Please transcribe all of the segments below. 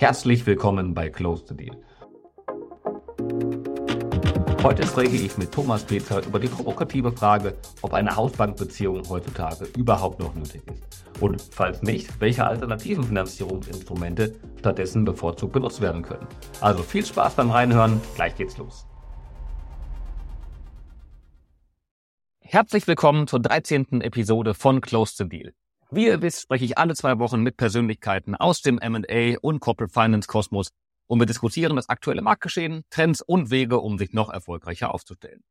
Herzlich willkommen bei Close the Deal. Heute spreche ich mit Thomas Petzer über die provokative Frage, ob eine Hausbankbeziehung heutzutage überhaupt noch nötig ist. Und falls nicht, welche alternativen Finanzierungsinstrumente stattdessen bevorzugt benutzt werden können. Also viel Spaß beim Reinhören, gleich geht's los. Herzlich willkommen zur 13. Episode von Close the Deal. Wie ihr wisst, spreche ich alle zwei Wochen mit Persönlichkeiten aus dem M&A und Corporate Finance Kosmos und wir diskutieren das aktuelle Marktgeschehen, Trends und Wege, um sich noch erfolgreicher aufzustellen.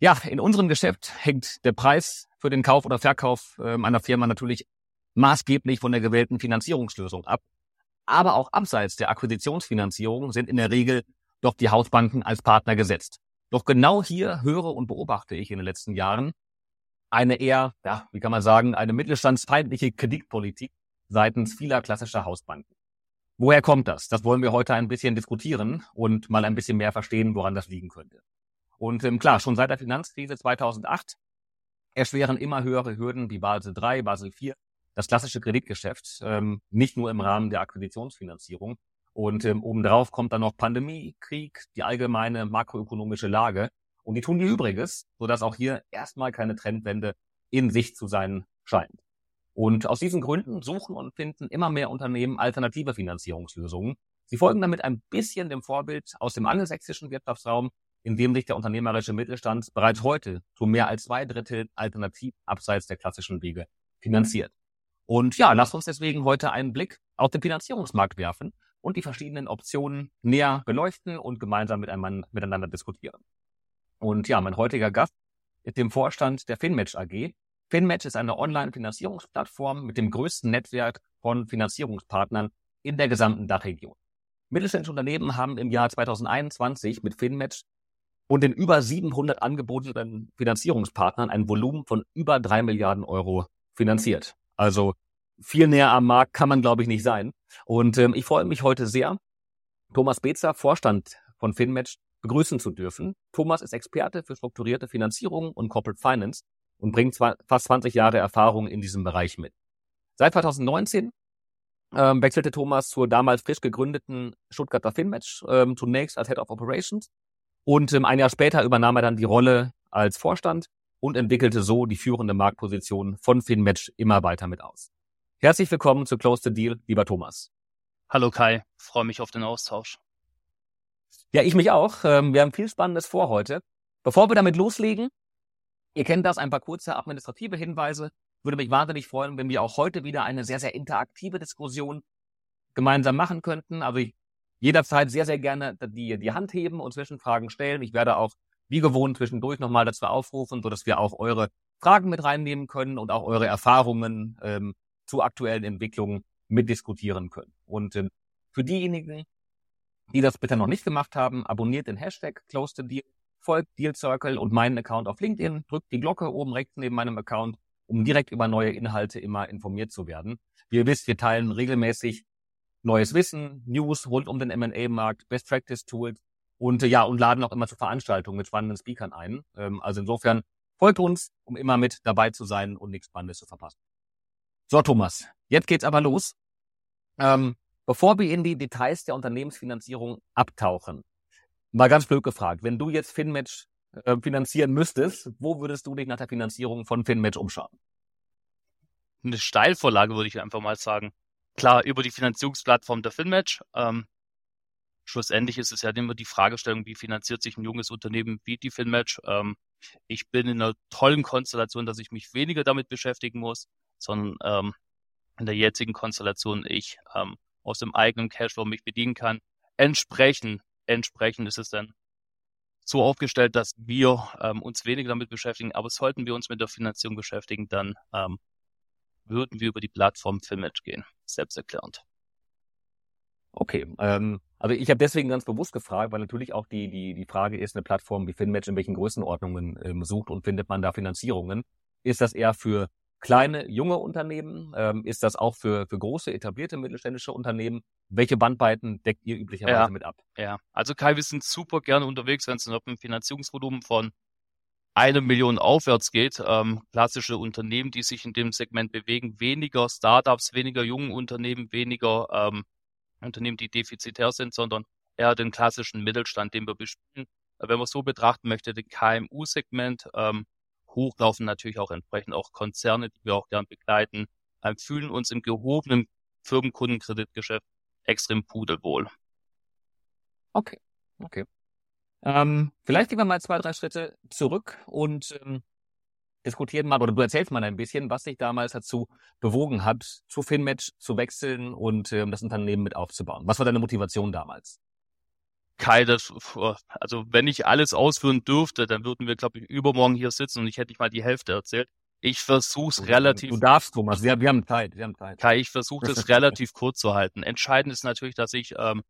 Ja, in unserem Geschäft hängt der Preis für den Kauf oder Verkauf äh, einer Firma natürlich maßgeblich von der gewählten Finanzierungslösung ab. Aber auch abseits der Akquisitionsfinanzierung sind in der Regel doch die Hausbanken als Partner gesetzt. Doch genau hier höre und beobachte ich in den letzten Jahren eine eher, ja, wie kann man sagen, eine mittelstandsfeindliche Kreditpolitik seitens vieler klassischer Hausbanken. Woher kommt das? Das wollen wir heute ein bisschen diskutieren und mal ein bisschen mehr verstehen, woran das liegen könnte. Und ähm, klar, schon seit der Finanzkrise 2008 erschweren immer höhere Hürden wie Basel III, Basel IV das klassische Kreditgeschäft, ähm, nicht nur im Rahmen der Akquisitionsfinanzierung, und ähm, obendrauf kommt dann noch Pandemie, Krieg, die allgemeine makroökonomische Lage. Und die tun ihr Übriges, sodass auch hier erstmal keine Trendwende in Sicht zu sein scheint. Und aus diesen Gründen suchen und finden immer mehr Unternehmen alternative Finanzierungslösungen. Sie folgen damit ein bisschen dem Vorbild aus dem angelsächsischen Wirtschaftsraum, in dem sich der unternehmerische Mittelstand bereits heute zu mehr als zwei Drittel alternativ abseits der klassischen Wege finanziert. Und ja, lasst uns deswegen heute einen Blick auf den Finanzierungsmarkt werfen und die verschiedenen Optionen näher beleuchten und gemeinsam miteinander diskutieren. Und ja, mein heutiger Gast ist dem Vorstand der FinMatch AG. FinMatch ist eine Online-Finanzierungsplattform mit dem größten Netzwerk von Finanzierungspartnern in der gesamten Dachregion. Mittelständische Unternehmen haben im Jahr 2021 mit FinMatch und den über 700 angebotenen Finanzierungspartnern ein Volumen von über drei Milliarden Euro finanziert. Also viel näher am Markt kann man, glaube ich, nicht sein. Und ähm, ich freue mich heute sehr, Thomas Bezer, Vorstand von FinMatch, begrüßen zu dürfen. Thomas ist Experte für strukturierte Finanzierung und Corporate Finance und bringt fast 20 Jahre Erfahrung in diesem Bereich mit. Seit 2019 ähm, wechselte Thomas zur damals frisch gegründeten Stuttgarter FinMatch, ähm, zunächst als Head of Operations und ähm, ein Jahr später übernahm er dann die Rolle als Vorstand und entwickelte so die führende Marktposition von FinMatch immer weiter mit aus. Herzlich willkommen zu Close the Deal, lieber Thomas. Hallo Kai, freue mich auf den Austausch. Ja, ich mich auch. Ähm, wir haben viel Spannendes vor heute. Bevor wir damit loslegen, ihr kennt das, ein paar kurze administrative Hinweise. Würde mich wahnsinnig freuen, wenn wir auch heute wieder eine sehr, sehr interaktive Diskussion gemeinsam machen könnten. Also ich jederzeit sehr, sehr gerne die, die Hand heben und Zwischenfragen stellen. Ich werde auch wie gewohnt zwischendurch nochmal dazu aufrufen, sodass wir auch eure Fragen mit reinnehmen können und auch eure Erfahrungen ähm, zu aktuellen Entwicklungen mitdiskutieren können. Und ähm, für diejenigen, die das bitte noch nicht gemacht haben, abonniert den Hashtag Close the Deal, folgt Deal Circle und meinen Account auf LinkedIn, drückt die Glocke oben rechts neben meinem Account, um direkt über neue Inhalte immer informiert zu werden. Wie ihr wisst, wir teilen regelmäßig neues Wissen, News rund um den M&A-Markt, Best Practice Tools und ja, und laden auch immer zu Veranstaltungen mit spannenden Speakern ein. Ähm, also insofern folgt uns, um immer mit dabei zu sein und nichts Spannendes zu verpassen. So, Thomas, jetzt geht's aber los. Ähm, bevor wir in die Details der Unternehmensfinanzierung abtauchen, mal ganz blöd gefragt, wenn du jetzt FinMatch äh, finanzieren müsstest, wo würdest du dich nach der Finanzierung von FinMatch umschauen? Eine Steilvorlage würde ich einfach mal sagen. Klar, über die Finanzierungsplattform der FinMatch. Ähm, schlussendlich ist es ja immer die Fragestellung, wie finanziert sich ein junges Unternehmen wie die FinMatch. Ähm, ich bin in einer tollen Konstellation, dass ich mich weniger damit beschäftigen muss sondern ähm, in der jetzigen Konstellation ich ähm, aus dem eigenen Cashflow mich bedienen kann. Entsprechend, entsprechend ist es dann so aufgestellt, dass wir ähm, uns weniger damit beschäftigen, aber sollten wir uns mit der Finanzierung beschäftigen, dann ähm, würden wir über die Plattform Filmatch gehen, selbsterklärend. Okay, ähm, also ich habe deswegen ganz bewusst gefragt, weil natürlich auch die, die, die Frage ist, eine Plattform wie FinMatch in welchen Größenordnungen ähm, sucht und findet man da Finanzierungen? Ist das eher für kleine, junge Unternehmen? Ähm, ist das auch für, für große, etablierte mittelständische Unternehmen? Welche Bandbreiten deckt ihr üblicherweise ja, mit ab? Ja, also Kai, wir sind super gerne unterwegs, wenn es um ein Finanzierungsvolumen von eine Million aufwärts geht. Ähm, klassische Unternehmen, die sich in dem Segment bewegen, weniger Startups, weniger junge Unternehmen, weniger ähm, Unternehmen, die defizitär sind, sondern eher den klassischen Mittelstand, den wir bespielen. Wenn man so betrachten möchte, den KMU-Segment, ähm, hochlaufen natürlich auch entsprechend auch Konzerne, die wir auch gern begleiten, ähm, fühlen uns im gehobenen Firmenkundenkreditgeschäft extrem pudelwohl. Okay, okay. Ähm, vielleicht gehen wir mal zwei, drei Schritte zurück und ähm, diskutieren mal, oder du erzählst mal ein bisschen, was dich damals dazu bewogen hat, zu Finmatch zu wechseln und ähm, das Unternehmen mit aufzubauen. Was war deine Motivation damals? Kai, das, also wenn ich alles ausführen dürfte, dann würden wir, glaube ich, übermorgen hier sitzen und ich hätte nicht mal die Hälfte erzählt. Ich versuche es relativ. Du darfst, Thomas. Wir, wir haben Zeit. Wir haben Zeit. Kai, ich versuche es relativ kurz zu halten. Entscheidend ist natürlich, dass ich ähm,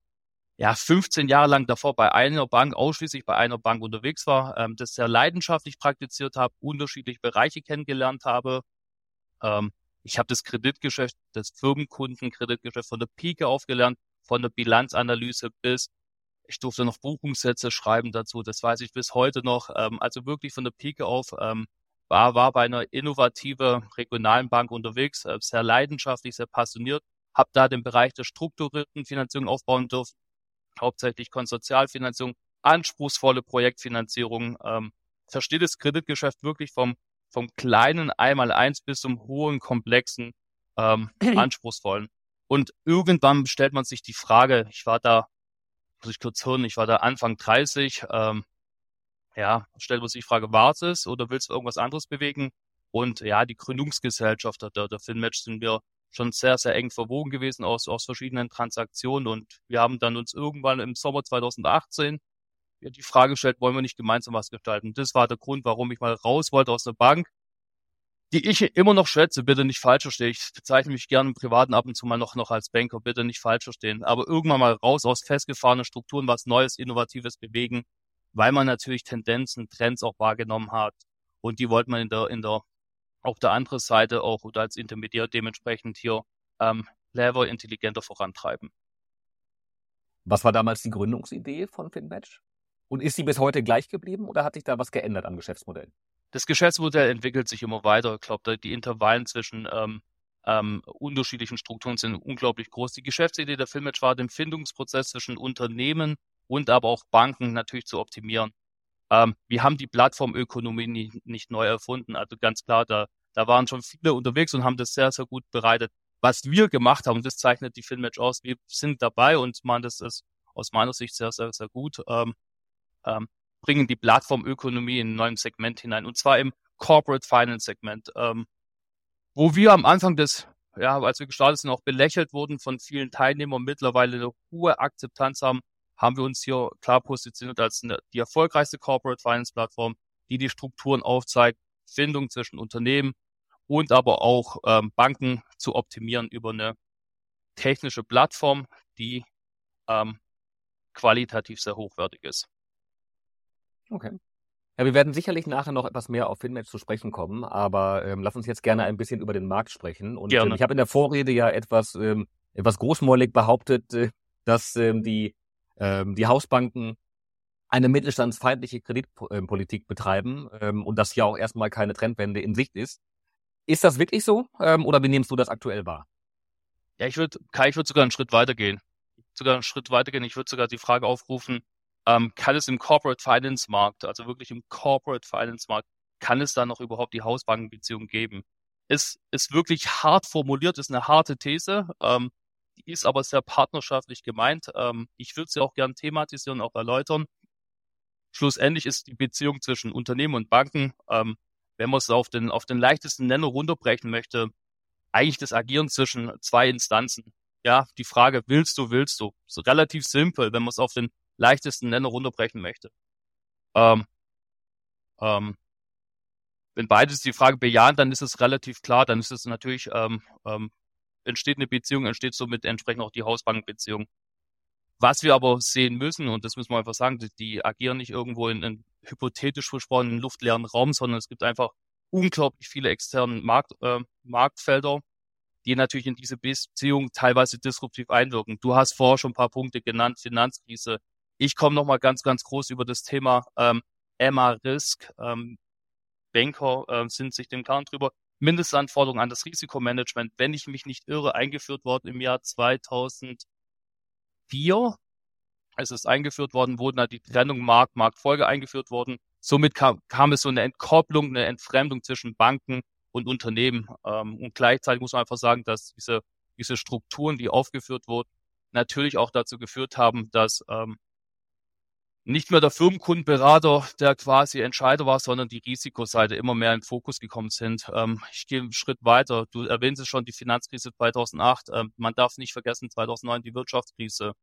ja 15 Jahre lang davor bei einer Bank ausschließlich bei einer Bank unterwegs war, ähm, das sehr leidenschaftlich praktiziert habe, unterschiedliche Bereiche kennengelernt habe. Ähm, ich habe das Kreditgeschäft, das Firmenkundenkreditgeschäft von der Pike aufgelernt, von der Bilanzanalyse bis ich durfte noch Buchungssätze schreiben dazu, das weiß ich bis heute noch. Ähm, also wirklich von der Pike auf ähm, war, war bei einer innovative regionalen Bank unterwegs, äh, sehr leidenschaftlich, sehr passioniert, habe da den Bereich der strukturierten Finanzierung aufbauen dürfen, hauptsächlich Konsortialfinanzierung, anspruchsvolle Projektfinanzierung, ähm, verstehe das Kreditgeschäft wirklich vom, vom kleinen einmal eins bis zum hohen, komplexen, ähm, anspruchsvollen. Und irgendwann stellt man sich die Frage, ich war da muss ich kurz hören, ich war da Anfang 30, ähm, ja, stellt man sich die Frage, war es oder willst du irgendwas anderes bewegen? Und ja, die Gründungsgesellschaft der, der Finmatch sind wir schon sehr, sehr eng verwogen gewesen aus, aus verschiedenen Transaktionen und wir haben dann uns irgendwann im Sommer 2018 die Frage gestellt, wollen wir nicht gemeinsam was gestalten? Das war der Grund, warum ich mal raus wollte aus der Bank die ich immer noch schätze, bitte nicht falsch verstehen. Ich bezeichne mich gerne im Privaten ab und zu mal noch, noch als Banker, bitte nicht falsch verstehen. Aber irgendwann mal raus aus festgefahrenen Strukturen, was Neues, Innovatives bewegen, weil man natürlich Tendenzen, Trends auch wahrgenommen hat. Und die wollte man in der, in der, auf der anderen Seite auch oder als Intermediär dementsprechend hier ähm, clever, intelligenter vorantreiben. Was war damals die Gründungsidee von FinMatch? Und ist sie bis heute gleich geblieben oder hat sich da was geändert am Geschäftsmodell? Das Geschäftsmodell entwickelt sich immer weiter. Ich glaube, die Intervallen zwischen ähm, ähm, unterschiedlichen Strukturen sind unglaublich groß. Die Geschäftsidee der Filmatch war, den Findungsprozess zwischen Unternehmen und aber auch Banken natürlich zu optimieren. Ähm, wir haben die Plattformökonomie nicht, nicht neu erfunden. Also ganz klar, da, da waren schon viele unterwegs und haben das sehr, sehr gut bereitet. Was wir gemacht haben, das zeichnet die Filmatch aus, wir sind dabei und man, das ist aus meiner Sicht sehr, sehr, sehr gut. Ähm, ähm, bringen die Plattformökonomie in ein neues Segment hinein, und zwar im Corporate Finance Segment, ähm, wo wir am Anfang des, ja, als wir gestartet sind, auch belächelt wurden von vielen Teilnehmern, mittlerweile eine hohe Akzeptanz haben, haben wir uns hier klar positioniert als eine, die erfolgreichste Corporate Finance Plattform, die die Strukturen aufzeigt, Findung zwischen Unternehmen und aber auch ähm, Banken zu optimieren über eine technische Plattform, die ähm, qualitativ sehr hochwertig ist. Okay. Ja, wir werden sicherlich nachher noch etwas mehr auf Finmatch zu sprechen kommen, aber ähm, lass uns jetzt gerne ein bisschen über den Markt sprechen. Und ähm, ich habe in der Vorrede ja etwas, ähm, etwas großmäulig behauptet, äh, dass ähm, die, ähm, die Hausbanken eine mittelstandsfeindliche Kreditpolitik betreiben ähm, und dass hier auch erstmal keine Trendwende in Sicht ist. Ist das wirklich so ähm, oder wie nimmst du das aktuell wahr? Ja, ich würde, Kai, ich würde sogar einen Schritt weitergehen. Sogar einen Schritt weitergehen. Ich würde sogar die Frage aufrufen, ähm, kann es im Corporate Finance Markt, also wirklich im Corporate Finance Markt, kann es da noch überhaupt die Hausbankenbeziehung geben? Es ist wirklich hart formuliert, ist eine harte These, ähm, die ist aber sehr partnerschaftlich gemeint. Ähm, ich würde sie auch gern thematisieren, auch erläutern. Schlussendlich ist die Beziehung zwischen Unternehmen und Banken, ähm, wenn man es auf den, auf den leichtesten Nenner runterbrechen möchte, eigentlich das Agieren zwischen zwei Instanzen. Ja, die Frage, willst du, willst du? So relativ simpel, wenn man es auf den leichtesten Nenner runterbrechen möchte. Ähm, ähm, wenn beides die Frage bejahen, dann ist es relativ klar, dann ist es natürlich, ähm, ähm, entsteht eine Beziehung, entsteht somit entsprechend auch die Hausbankbeziehung. Was wir aber sehen müssen, und das müssen wir einfach sagen, die, die agieren nicht irgendwo in, in hypothetisch versprochenen luftleeren Raum, sondern es gibt einfach unglaublich viele externe Markt, äh, Marktfelder, die natürlich in diese Beziehung teilweise disruptiv einwirken. Du hast vorher schon ein paar Punkte genannt, Finanzkrise, ich komme nochmal ganz, ganz groß über das Thema ähm, Emma-Risk. Ähm, Banker äh, sind sich dem Klaren drüber. Mindestanforderungen an das Risikomanagement, wenn ich mich nicht irre, eingeführt worden im Jahr 2000, 2004, es ist eingeführt worden, wurden da die Trennung Markt, Marktfolge eingeführt worden. Somit kam, kam es so eine Entkopplung, eine Entfremdung zwischen Banken und Unternehmen. Ähm, und gleichzeitig muss man einfach sagen, dass diese, diese Strukturen, die aufgeführt wurden, natürlich auch dazu geführt haben, dass ähm, nicht mehr der Firmenkundenberater der quasi Entscheider war, sondern die Risikoseite immer mehr in den Fokus gekommen sind. Ähm, ich gehe einen Schritt weiter. Du erwähnst es schon, die Finanzkrise 2008. Ähm, man darf nicht vergessen, 2009 die Wirtschaftskrise,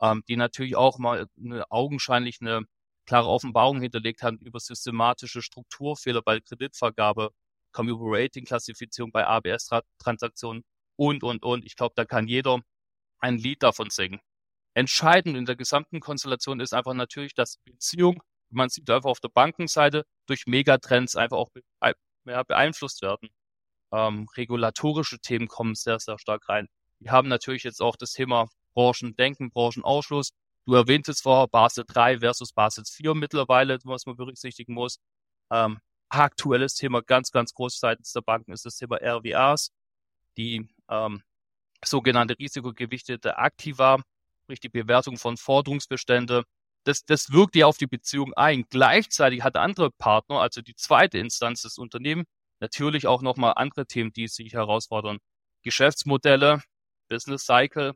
ähm, die natürlich auch mal eine, augenscheinlich eine klare Offenbarung hinterlegt hat über systematische Strukturfehler bei Kreditvergabe, kommen über Rating-Klassifizierung bei ABS-Transaktionen und, und, und. Ich glaube, da kann jeder ein Lied davon singen. Entscheidend in der gesamten Konstellation ist einfach natürlich, dass Beziehung, man sieht einfach auf der Bankenseite, durch Megatrends einfach auch beeinflusst werden. Ähm, regulatorische Themen kommen sehr, sehr stark rein. Wir haben natürlich jetzt auch das Thema Branchendenken, Branchenausschluss. Du erwähntest vorher Basel 3 versus Basel 4 mittlerweile, was man berücksichtigen muss. Ähm, aktuelles Thema ganz, ganz groß seitens der Banken ist das Thema RWAs, die ähm, sogenannte risikogewichtete Aktiva, sprich die Bewertung von Forderungsbestände. Das, das wirkt ja auf die Beziehung ein. Gleichzeitig hat andere Partner, also die zweite Instanz des Unternehmens, natürlich auch nochmal andere Themen, die sich herausfordern. Geschäftsmodelle, Business Cycle,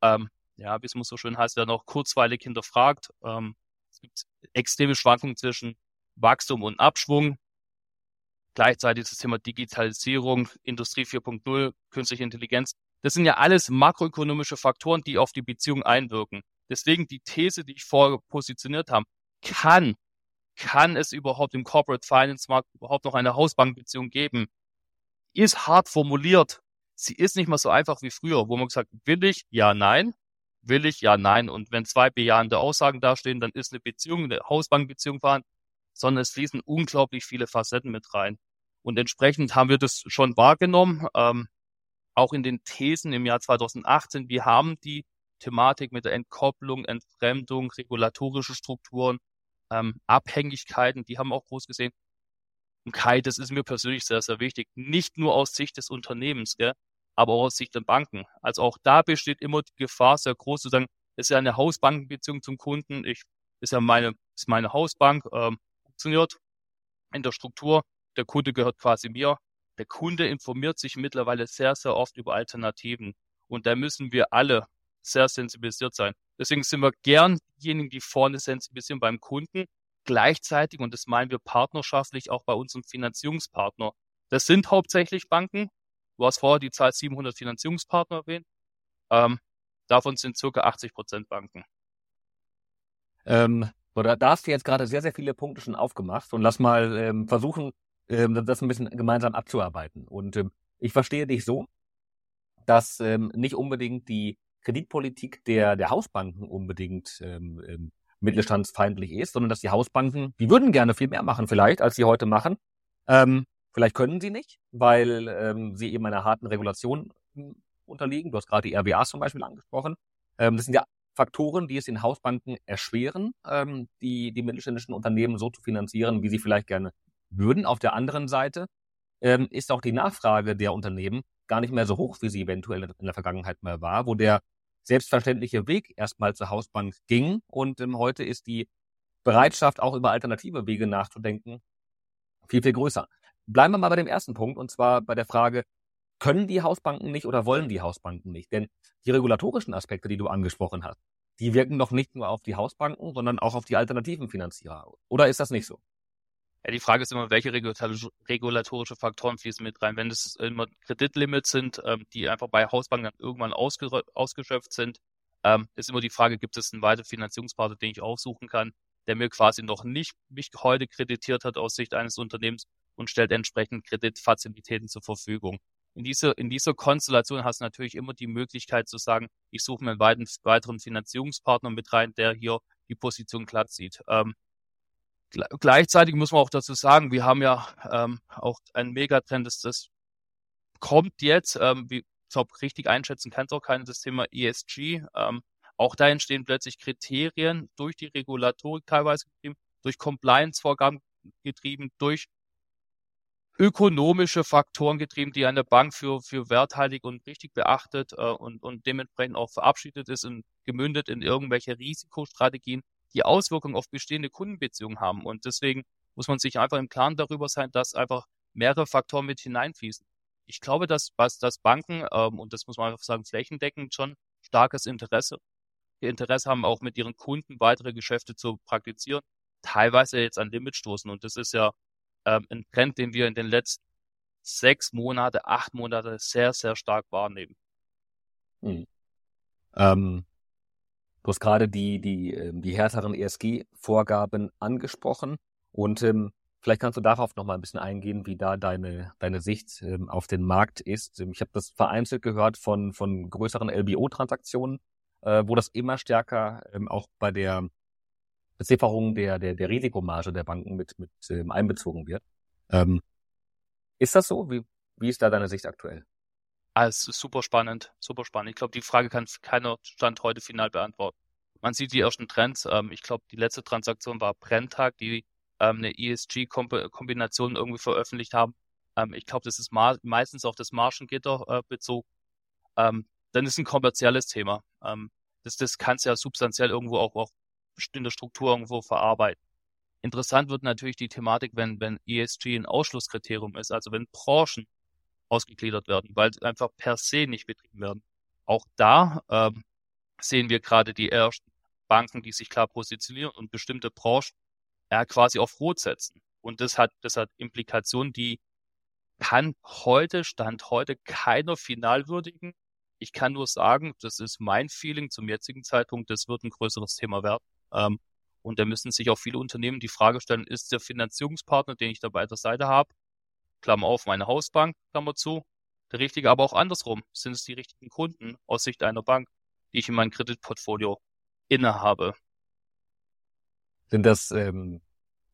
ähm, ja, wie es immer so schön heißt, werden auch kurzweilig hinterfragt. Ähm, es gibt extreme Schwankungen zwischen Wachstum und Abschwung. Gleichzeitig das Thema Digitalisierung, Industrie 4.0, künstliche Intelligenz. Das sind ja alles makroökonomische Faktoren, die auf die Beziehung einwirken. Deswegen die These, die ich vorher positioniert habe, kann, kann es überhaupt im Corporate Finance Markt überhaupt noch eine Hausbankbeziehung geben? Ist hart formuliert. Sie ist nicht mehr so einfach wie früher, wo man gesagt, will ich, ja, nein, will ich, ja, nein. Und wenn zwei bejahende Aussagen dastehen, dann ist eine Beziehung, eine Hausbankbeziehung vorhanden, sondern es fließen unglaublich viele Facetten mit rein. Und entsprechend haben wir das schon wahrgenommen. Ähm, auch in den Thesen im Jahr 2018, wir haben die Thematik mit der Entkopplung, Entfremdung, regulatorische Strukturen, ähm, Abhängigkeiten, die haben auch groß gesehen. Und Kai, das ist mir persönlich sehr, sehr wichtig. Nicht nur aus Sicht des Unternehmens, gell, aber auch aus Sicht der Banken. Also auch da besteht immer die Gefahr sehr groß zu sagen, es ist ja eine Hausbankenbeziehung zum Kunden. Ich, ist ja meine, ist meine Hausbank, ähm, funktioniert in der Struktur. Der Kunde gehört quasi mir der Kunde informiert sich mittlerweile sehr, sehr oft über Alternativen. Und da müssen wir alle sehr sensibilisiert sein. Deswegen sind wir gern diejenigen, die vorne sensibilisieren beim Kunden. Gleichzeitig, und das meinen wir partnerschaftlich auch bei unserem Finanzierungspartner. Das sind hauptsächlich Banken. Du hast vorher die Zahl 700 Finanzierungspartner erwähnt. Ähm, davon sind circa 80 Prozent Banken. Ähm, da hast du jetzt gerade sehr, sehr viele Punkte schon aufgemacht und lass mal ähm, versuchen, ähm, das ein bisschen gemeinsam abzuarbeiten. Und ähm, ich verstehe dich so, dass ähm, nicht unbedingt die Kreditpolitik der, der Hausbanken unbedingt ähm, ähm, mittelstandsfeindlich ist, sondern dass die Hausbanken, die würden gerne viel mehr machen vielleicht, als sie heute machen. Ähm, vielleicht können sie nicht, weil ähm, sie eben einer harten Regulation hm, unterliegen. Du hast gerade die RWAs zum Beispiel angesprochen. Ähm, das sind ja Faktoren, die es den Hausbanken erschweren, ähm, die, die mittelständischen Unternehmen so zu finanzieren, wie sie vielleicht gerne würden. Auf der anderen Seite ähm, ist auch die Nachfrage der Unternehmen gar nicht mehr so hoch, wie sie eventuell in der Vergangenheit mal war, wo der selbstverständliche Weg erstmal zur Hausbank ging. Und ähm, heute ist die Bereitschaft, auch über alternative Wege nachzudenken, viel, viel größer. Bleiben wir mal bei dem ersten Punkt, und zwar bei der Frage, können die Hausbanken nicht oder wollen die Hausbanken nicht? Denn die regulatorischen Aspekte, die du angesprochen hast, die wirken doch nicht nur auf die Hausbanken, sondern auch auf die alternativen Finanzierer. Oder ist das nicht so? Ja, die Frage ist immer, welche regulatorische Faktoren fließen mit rein. Wenn es immer Kreditlimits sind, ähm, die einfach bei Hausbanken dann irgendwann ausge ausgeschöpft sind, ähm, ist immer die Frage, gibt es einen weiteren Finanzierungspartner, den ich aufsuchen kann, der mir quasi noch nicht mich heute kreditiert hat aus Sicht eines Unternehmens und stellt entsprechend Kreditfazilitäten zur Verfügung. In dieser, in dieser Konstellation hast du natürlich immer die Möglichkeit zu sagen, ich suche mir einen weiteren Finanzierungspartner mit rein, der hier die Position glatt sieht. Ähm, Gleichzeitig muss man auch dazu sagen, wir haben ja ähm, auch einen Megatrend, das, das kommt jetzt, ähm, wie glaube, richtig einschätzen kann es auch keiner, das Thema ESG. Ähm, auch da entstehen plötzlich Kriterien durch die Regulatorik teilweise getrieben, durch Compliance-Vorgaben getrieben, durch ökonomische Faktoren getrieben, die eine Bank für, für werthaltig und richtig beachtet äh, und, und dementsprechend auch verabschiedet ist und gemündet in irgendwelche Risikostrategien, die Auswirkungen auf bestehende Kundenbeziehungen haben. Und deswegen muss man sich einfach im Klaren darüber sein, dass einfach mehrere Faktoren mit hineinfließen. Ich glaube, dass, was, dass Banken, ähm, und das muss man einfach sagen, flächendeckend schon starkes Interesse, Interesse haben, auch mit ihren Kunden weitere Geschäfte zu praktizieren, teilweise jetzt an Limit stoßen. Und das ist ja ähm, ein Trend, den wir in den letzten sechs Monate, acht Monate sehr, sehr stark wahrnehmen. Hm. Ähm, du hast gerade die, die, ähm, die härteren ESG-Vorgaben angesprochen und ähm, vielleicht kannst du darauf noch mal ein bisschen eingehen, wie da deine, deine Sicht ähm, auf den Markt ist. Ich habe das vereinzelt gehört von, von größeren LBO-Transaktionen, äh, wo das immer stärker ähm, auch bei der Bezifferung der, der, der Risikomarge der Banken mit, mit ähm, einbezogen wird. Ähm, ist das so? Wie, wie ist da deine Sicht aktuell? Also super spannend, super spannend. Ich glaube, die Frage kann keiner Stand heute final beantworten. Man sieht die ersten Trends. Ähm, ich glaube, die letzte Transaktion war Brenntag, die ähm, eine ESG-Kombination irgendwie veröffentlicht haben. Ähm, ich glaube, das ist meistens auf das Margengitter äh, bezogen. Ähm, dann ist ein kommerzielles Thema. Ähm, das, das kannst du ja substanziell irgendwo auch, auch bestimmte Struktur irgendwo verarbeiten. Interessant wird natürlich die Thematik, wenn, wenn ESG ein Ausschlusskriterium ist, also wenn Branchen ausgegliedert werden, weil sie einfach per se nicht betrieben werden. Auch da ähm, sehen wir gerade die ersten Banken, die sich klar positionieren und bestimmte Branchen ja, quasi auf Rot setzen. Und das hat, das hat Implikationen, die kann heute, Stand heute, keiner final würdigen. Ich kann nur sagen, das ist mein Feeling zum jetzigen Zeitpunkt, das wird ein größeres Thema werden. Ähm, und da müssen sich auch viele Unternehmen die Frage stellen, ist der Finanzierungspartner, den ich da bei der Seite habe, Klammer auf, meine Hausbank, Klammer zu, der richtige, aber auch andersrum, sind es die richtigen Kunden aus Sicht einer Bank, die ich in meinem Kreditportfolio innehabe. Sind das, ähm,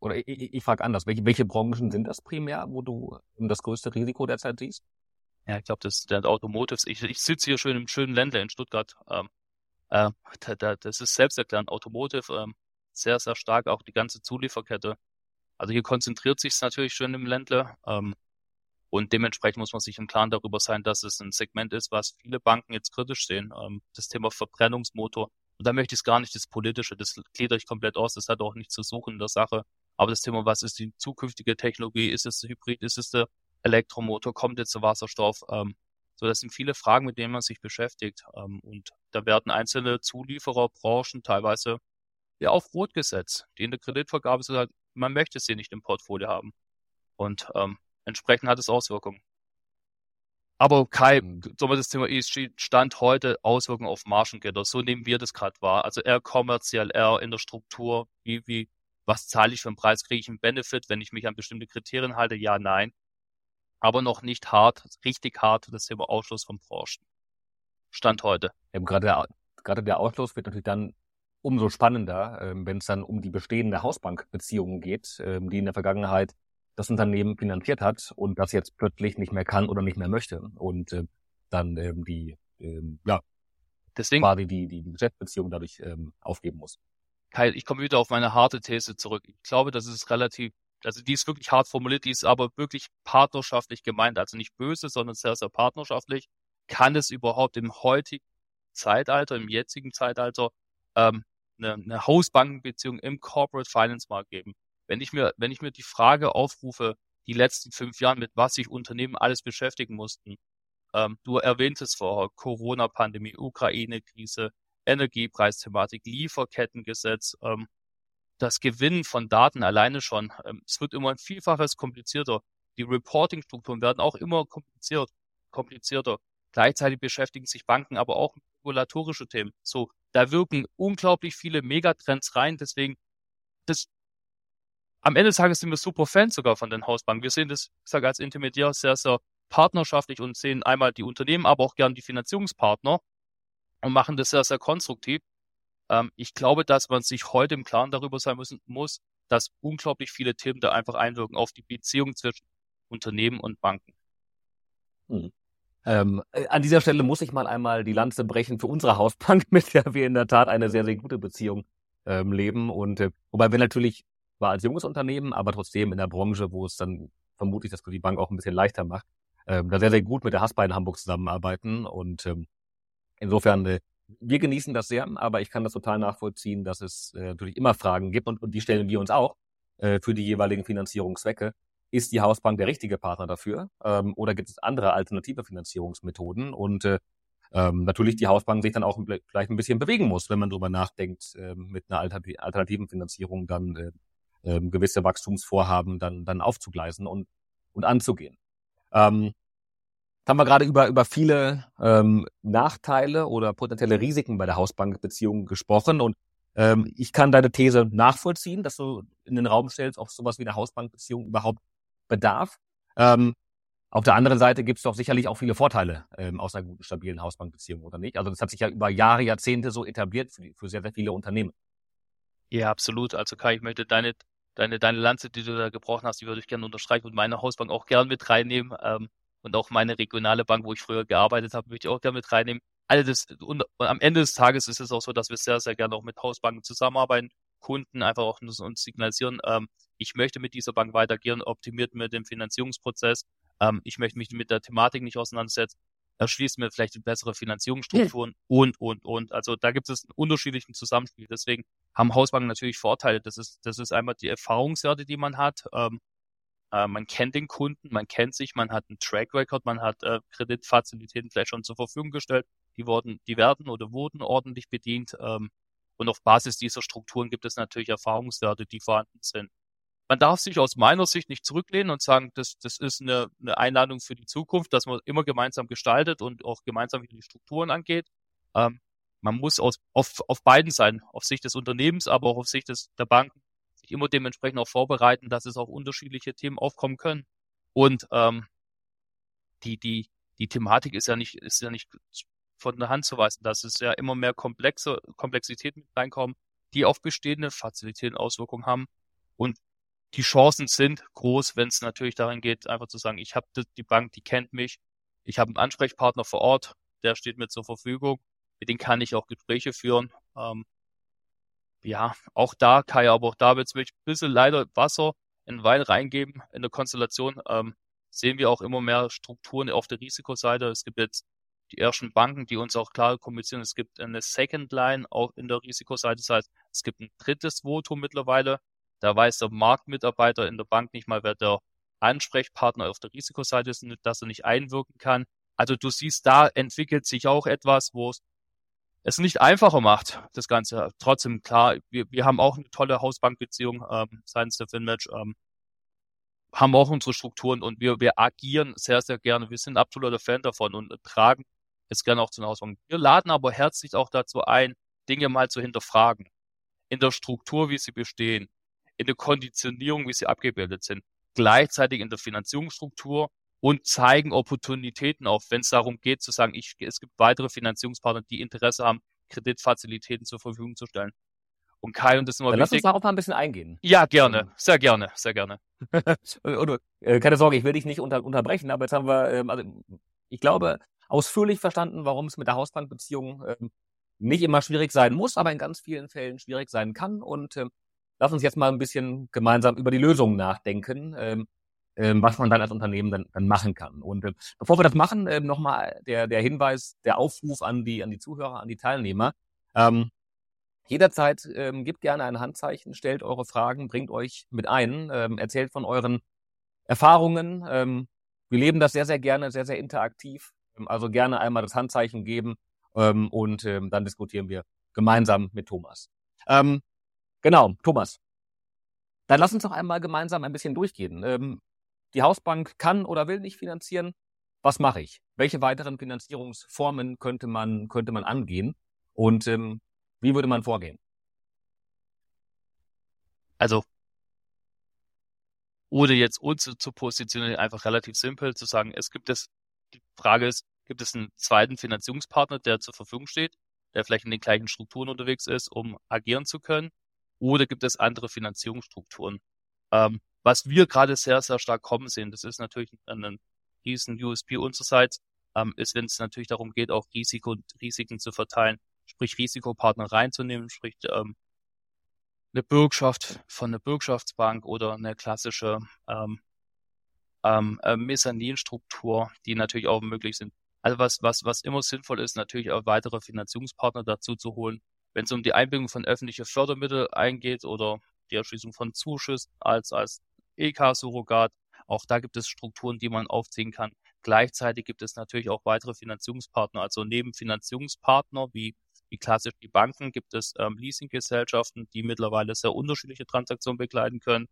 oder ich, ich, ich frage anders, welche, welche Branchen sind das primär, wo du das größte Risiko derzeit siehst? Ja, ich glaube, das ist der Automotives. Ich, ich sitze hier schön im schönen Ländler in Stuttgart. Ähm, äh, da, da, das ist selbsterklärend. Automotive, ähm, sehr, sehr stark, auch die ganze Zulieferkette. Also hier konzentriert sich es natürlich schön im Ländle. Ähm, und dementsprechend muss man sich im Klaren darüber sein, dass es ein Segment ist, was viele Banken jetzt kritisch sehen. Ähm, das Thema Verbrennungsmotor. Und da möchte ich es gar nicht das Politische, das gliedere ich komplett aus, das hat auch nichts zu suchen in der Sache. Aber das Thema, was ist die zukünftige Technologie? Ist es der Hybrid? Ist es der Elektromotor? Kommt jetzt der Wasserstoff? Ähm, so, das sind viele Fragen, mit denen man sich beschäftigt. Ähm, und da werden einzelne Zulieferer, Branchen teilweise ja auf Rot gesetzt, die in der Kreditvergabe sagen, man möchte sie nicht im Portfolio haben. Und ähm, entsprechend hat es Auswirkungen. Aber Kai, mhm. so das Thema ESG stand heute Auswirkungen auf Margengitter. So nehmen wir das gerade wahr. Also eher kommerziell, eher in der Struktur, wie, wie, was zahle ich für einen Preis, kriege ich einen Benefit, wenn ich mich an bestimmte Kriterien halte? Ja, nein aber noch nicht hart, richtig hart das Thema Ausschluss von Branchen. Stand heute. Eben gerade, der, gerade der Ausschluss wird natürlich dann umso spannender, ähm, wenn es dann um die bestehende Hausbankbeziehungen geht, ähm, die in der Vergangenheit das Unternehmen finanziert hat und das jetzt plötzlich nicht mehr kann oder nicht mehr möchte und äh, dann ähm, die ähm, ja deswegen quasi die die, die Geschäftsbeziehung dadurch ähm, aufgeben muss. Kai, ich komme wieder auf meine harte These zurück. Ich glaube, das ist relativ also die ist wirklich hart formuliert, die ist aber wirklich partnerschaftlich gemeint, also nicht böse, sondern sehr, sehr partnerschaftlich. Kann es überhaupt im heutigen Zeitalter, im jetzigen Zeitalter, ähm, eine, eine Hausbankenbeziehung im Corporate Finance Markt geben? Wenn ich mir, wenn ich mir die Frage aufrufe, die letzten fünf Jahre, mit was sich Unternehmen alles beschäftigen mussten, ähm, du erwähntest vorher Corona-Pandemie, Ukraine-Krise, Energiepreisthematik, Lieferkettengesetz, ähm, das Gewinnen von Daten alleine schon. Ähm, es wird immer ein Vielfaches komplizierter. Die Reporting-Strukturen werden auch immer kompliziert, komplizierter. Gleichzeitig beschäftigen sich Banken aber auch mit regulatorische Themen. So, da wirken unglaublich viele Megatrends rein. Deswegen, das, am Ende des Tages sind wir super Fans sogar von den Hausbanken. Wir sehen das, ich sage als Intermediär sehr, sehr partnerschaftlich und sehen einmal die Unternehmen, aber auch gern die Finanzierungspartner und machen das sehr, sehr konstruktiv. Ähm, ich glaube, dass man sich heute im Klaren darüber sein müssen, muss, dass unglaublich viele Themen da einfach einwirken auf die Beziehung zwischen Unternehmen und Banken. Hm. Ähm, äh, an dieser Stelle muss ich mal einmal die Lanze brechen für unsere Hausbank, mit der wir in der Tat eine sehr, sehr gute Beziehung ähm, leben. Und äh, wobei wir natürlich war als junges Unternehmen, aber trotzdem in der Branche, wo es dann vermutlich das für die Bank auch ein bisschen leichter macht, ähm, da sehr, sehr gut mit der Haspa in Hamburg zusammenarbeiten. Und ähm, insofern, äh, wir genießen das sehr, aber ich kann das total nachvollziehen, dass es äh, natürlich immer Fragen gibt und, und die stellen wir uns auch äh, für die jeweiligen Finanzierungszwecke. Ist die Hausbank der richtige Partner dafür? Ähm, oder gibt es andere alternative Finanzierungsmethoden? Und äh, ähm, natürlich die Hausbank sich dann auch vielleicht ein bisschen bewegen muss, wenn man darüber nachdenkt, äh, mit einer alternativen Finanzierung dann äh, äh, gewisse Wachstumsvorhaben dann, dann aufzugleisen und, und anzugehen. Ähm, haben wir gerade über, über viele ähm, Nachteile oder potenzielle Risiken bei der Hausbankbeziehung gesprochen und ähm, ich kann deine These nachvollziehen, dass du in den Raum stellst, ob sowas wie eine Hausbankbeziehung überhaupt bedarf. Ähm, auf der anderen Seite gibt es doch sicherlich auch viele Vorteile ähm, aus einer guten, stabilen Hausbankbeziehung, oder nicht? Also das hat sich ja über Jahre, Jahrzehnte so etabliert für, für sehr, sehr viele Unternehmen. Ja, absolut. Also Kai, ich möchte deine, deine, deine Lanze, die du da gebrochen hast, die würde ich gerne unterstreichen und meine Hausbank auch gern mit reinnehmen. Ähm, und auch meine regionale Bank, wo ich früher gearbeitet habe, möchte ich auch gerne mit reinnehmen. Alle das, und, und am Ende des Tages ist es auch so, dass wir sehr, sehr gerne auch mit Hausbanken zusammenarbeiten, Kunden einfach auch uns signalisieren, ähm, ich möchte mit dieser Bank weitergehen, optimiert mir den Finanzierungsprozess, ähm, ich möchte mich mit der Thematik nicht auseinandersetzen, erschließt mir vielleicht bessere Finanzierungsstrukturen ja. und, und, und. Also da gibt es einen unterschiedlichen Zusammenspiel. Deswegen haben Hausbanken natürlich Vorteile. Das ist, das ist einmal die Erfahrungswerte, die man hat. Ähm, äh, man kennt den Kunden, man kennt sich, man hat einen Track Record, man hat äh, Kreditfazilitäten vielleicht schon zur Verfügung gestellt. Die wurden, die werden oder wurden ordentlich bedient. Ähm, und auf Basis dieser Strukturen gibt es natürlich Erfahrungswerte, die vorhanden sind. Man darf sich aus meiner Sicht nicht zurücklehnen und sagen, das, das ist eine, eine Einladung für die Zukunft, dass man immer gemeinsam gestaltet und auch gemeinsam die Strukturen angeht. Ähm, man muss aus, auf, auf beiden Seiten, auf Sicht des Unternehmens, aber auch auf Sicht des, der Banken, sich immer dementsprechend auch vorbereiten, dass es auch unterschiedliche Themen aufkommen können. Und ähm, die, die, die Thematik ist ja nicht, ist ja nicht von der Hand zu weisen, dass es ja immer mehr komplexe Komplexitäten mit reinkommen, die auf bestehende Fazilitäten Auswirkungen haben. Und die Chancen sind groß, wenn es natürlich darin geht, einfach zu sagen, ich habe die Bank, die kennt mich, ich habe einen Ansprechpartner vor Ort, der steht mir zur Verfügung, mit dem kann ich auch Gespräche führen. Ähm, ja, auch da, Kai, aber auch da wird es ein bisschen leider Wasser in Wein reingeben in der Konstellation. Ähm, sehen wir auch immer mehr Strukturen auf der Risikoseite. Es gibt jetzt die ersten Banken, die uns auch klar kommunizieren. Es gibt eine Second Line auch in der Risikoseite. Das heißt, es gibt ein drittes Votum mittlerweile. Da weiß der Marktmitarbeiter in der Bank nicht mal, wer der Ansprechpartner auf der Risikoseite ist, dass er nicht einwirken kann. Also du siehst, da entwickelt sich auch etwas, wo es es nicht einfacher macht, das Ganze. Trotzdem, klar, wir, wir haben auch eine tolle Hausbankbeziehung ähm, seitens der FinMatch, ähm, haben auch unsere Strukturen und wir, wir agieren sehr, sehr gerne. Wir sind absoluter Fan davon und tragen es gerne auch zu einer Hausbank. Wir laden aber herzlich auch dazu ein, Dinge mal zu hinterfragen. In der Struktur, wie sie bestehen, in der Konditionierung, wie sie abgebildet sind, gleichzeitig in der Finanzierungsstruktur und zeigen Opportunitäten auf, wenn es darum geht zu sagen, ich, es gibt weitere Finanzierungspartner, die Interesse haben, Kreditfazilitäten zur Verfügung zu stellen. Und Kai, und das ist immer Dann wichtig. Lass uns darauf mal ein bisschen eingehen. Ja, gerne. Sehr gerne. Sehr gerne. und, äh, keine Sorge, ich will dich nicht unter, unterbrechen, aber jetzt haben wir, ähm, also, ich glaube, ausführlich verstanden, warum es mit der Hausbankbeziehung ähm, nicht immer schwierig sein muss, aber in ganz vielen Fällen schwierig sein kann. Und ähm, lass uns jetzt mal ein bisschen gemeinsam über die Lösungen nachdenken. Ähm, ähm, was man dann als Unternehmen dann, dann machen kann. Und äh, bevor wir das machen, äh, nochmal der, der Hinweis, der Aufruf an die, an die Zuhörer, an die Teilnehmer. Ähm, jederzeit ähm, gebt gerne ein Handzeichen, stellt eure Fragen, bringt euch mit ein, ähm, erzählt von euren Erfahrungen. Ähm, wir leben das sehr, sehr gerne, sehr, sehr interaktiv. Ähm, also gerne einmal das Handzeichen geben ähm, und ähm, dann diskutieren wir gemeinsam mit Thomas. Ähm, genau, Thomas. Dann lass uns doch einmal gemeinsam ein bisschen durchgehen. Ähm, die Hausbank kann oder will nicht finanzieren. Was mache ich? Welche weiteren Finanzierungsformen könnte man, könnte man angehen? Und ähm, wie würde man vorgehen? Also, ohne jetzt uns zu positionieren, einfach relativ simpel zu sagen, es gibt es, die Frage ist, gibt es einen zweiten Finanzierungspartner, der zur Verfügung steht, der vielleicht in den gleichen Strukturen unterwegs ist, um agieren zu können? Oder gibt es andere Finanzierungsstrukturen? Ähm, was wir gerade sehr, sehr stark kommen sehen, das ist natürlich ein riesen USP unsererseits, ähm, ist, wenn es natürlich darum geht, auch Risiko, Risiken zu verteilen, sprich Risikopartner reinzunehmen, sprich ähm, eine Bürgschaft von einer Bürgschaftsbank oder eine klassische ähm, ähm, äh, Mezzaninstruktur, die natürlich auch möglich sind. Also was, was, was immer sinnvoll ist, natürlich auch weitere Finanzierungspartner dazu zu holen. Wenn es um die Einbindung von öffentlichen Fördermitteln eingeht oder die Erschließung von Zuschüssen als, als EK-Surrogat, auch da gibt es Strukturen, die man aufziehen kann. Gleichzeitig gibt es natürlich auch weitere Finanzierungspartner. Also neben Finanzierungspartner wie, wie klassisch die Banken gibt es ähm, Leasinggesellschaften, die mittlerweile sehr unterschiedliche Transaktionen begleiten können.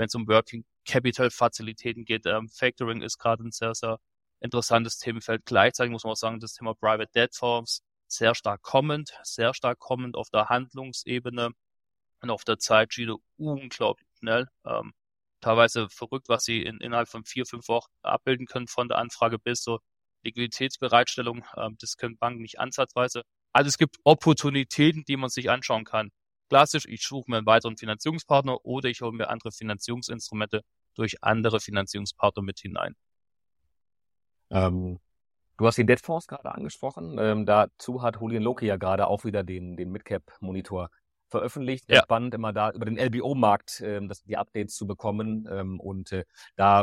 Wenn es um Working Capital Fazilitäten geht, ähm, Factoring ist gerade ein sehr, sehr interessantes Themenfeld. Gleichzeitig muss man auch sagen, das Thema Private Debt Forms sehr stark kommend, sehr stark kommend auf der Handlungsebene und auf der Zeitschiene unglaublich schnell. Ähm, teilweise verrückt, was sie in, innerhalb von vier, fünf Wochen abbilden können von der Anfrage bis zur Liquiditätsbereitstellung. Ähm, das können Banken nicht ansatzweise. Also es gibt Opportunitäten, die man sich anschauen kann. Klassisch, ich suche mir einen weiteren Finanzierungspartner oder ich hole mir andere Finanzierungsinstrumente durch andere Finanzierungspartner mit hinein. Ähm, du hast die Debtfonds gerade angesprochen. Ähm, dazu hat Julian Loki ja gerade auch wieder den, den Midcap-Monitor veröffentlicht. Ja. Spannend, immer da über den LBO-Markt ähm, die Updates zu bekommen. Ähm, und äh, da